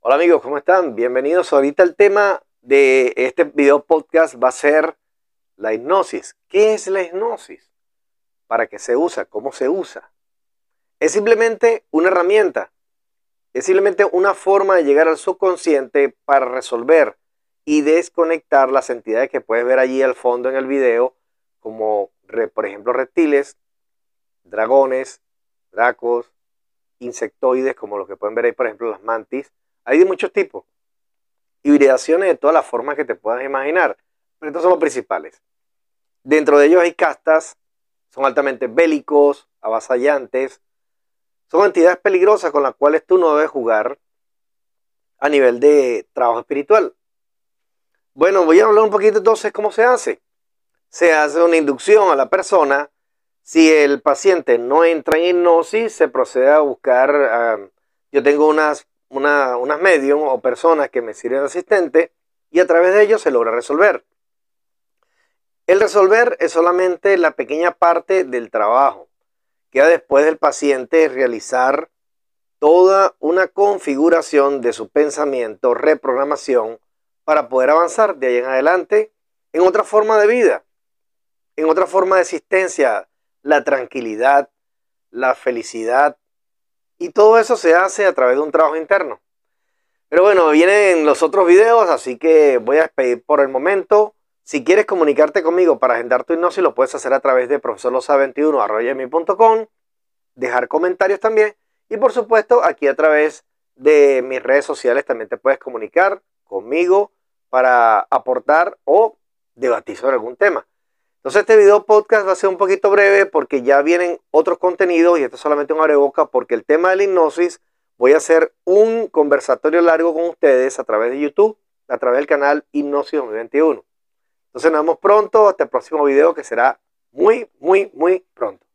Hola amigos, ¿cómo están? Bienvenidos. Ahorita el tema de este video podcast va a ser la hipnosis. ¿Qué es la hipnosis? ¿Para qué se usa? ¿Cómo se usa? Es simplemente una herramienta. Es simplemente una forma de llegar al subconsciente para resolver y desconectar las entidades que puedes ver allí al fondo en el video, como por ejemplo reptiles, dragones, dracos, insectoides, como los que pueden ver ahí, por ejemplo, las mantis, hay de muchos tipos. Hibridaciones de todas las formas que te puedas imaginar. Pero estos son los principales. Dentro de ellos hay castas, son altamente bélicos, avasallantes. Son entidades peligrosas con las cuales tú no debes jugar a nivel de trabajo espiritual. Bueno, voy a hablar un poquito entonces cómo se hace. Se hace una inducción a la persona. Si el paciente no entra en hipnosis, se procede a buscar. Ah, yo tengo unas una, unas medium o personas que me sirven de asistente y a través de ellos se logra resolver. El resolver es solamente la pequeña parte del trabajo. Queda después del paciente realizar toda una configuración de su pensamiento, reprogramación, para poder avanzar de ahí en adelante en otra forma de vida, en otra forma de existencia, la tranquilidad, la felicidad, y todo eso se hace a través de un trabajo interno. Pero bueno, vienen los otros videos, así que voy a despedir por el momento. Si quieres comunicarte conmigo para agendar tu hipnosis, lo puedes hacer a través de profesorlosa21.com, dejar comentarios también. Y por supuesto, aquí a través de mis redes sociales también te puedes comunicar conmigo para aportar o debatir sobre algún tema. Entonces este video podcast va a ser un poquito breve porque ya vienen otros contenidos y esto es solamente un boca porque el tema de la hipnosis voy a hacer un conversatorio largo con ustedes a través de YouTube, a través del canal Hipnosis 2021. Entonces nos vemos pronto, hasta el próximo video que será muy, muy, muy pronto.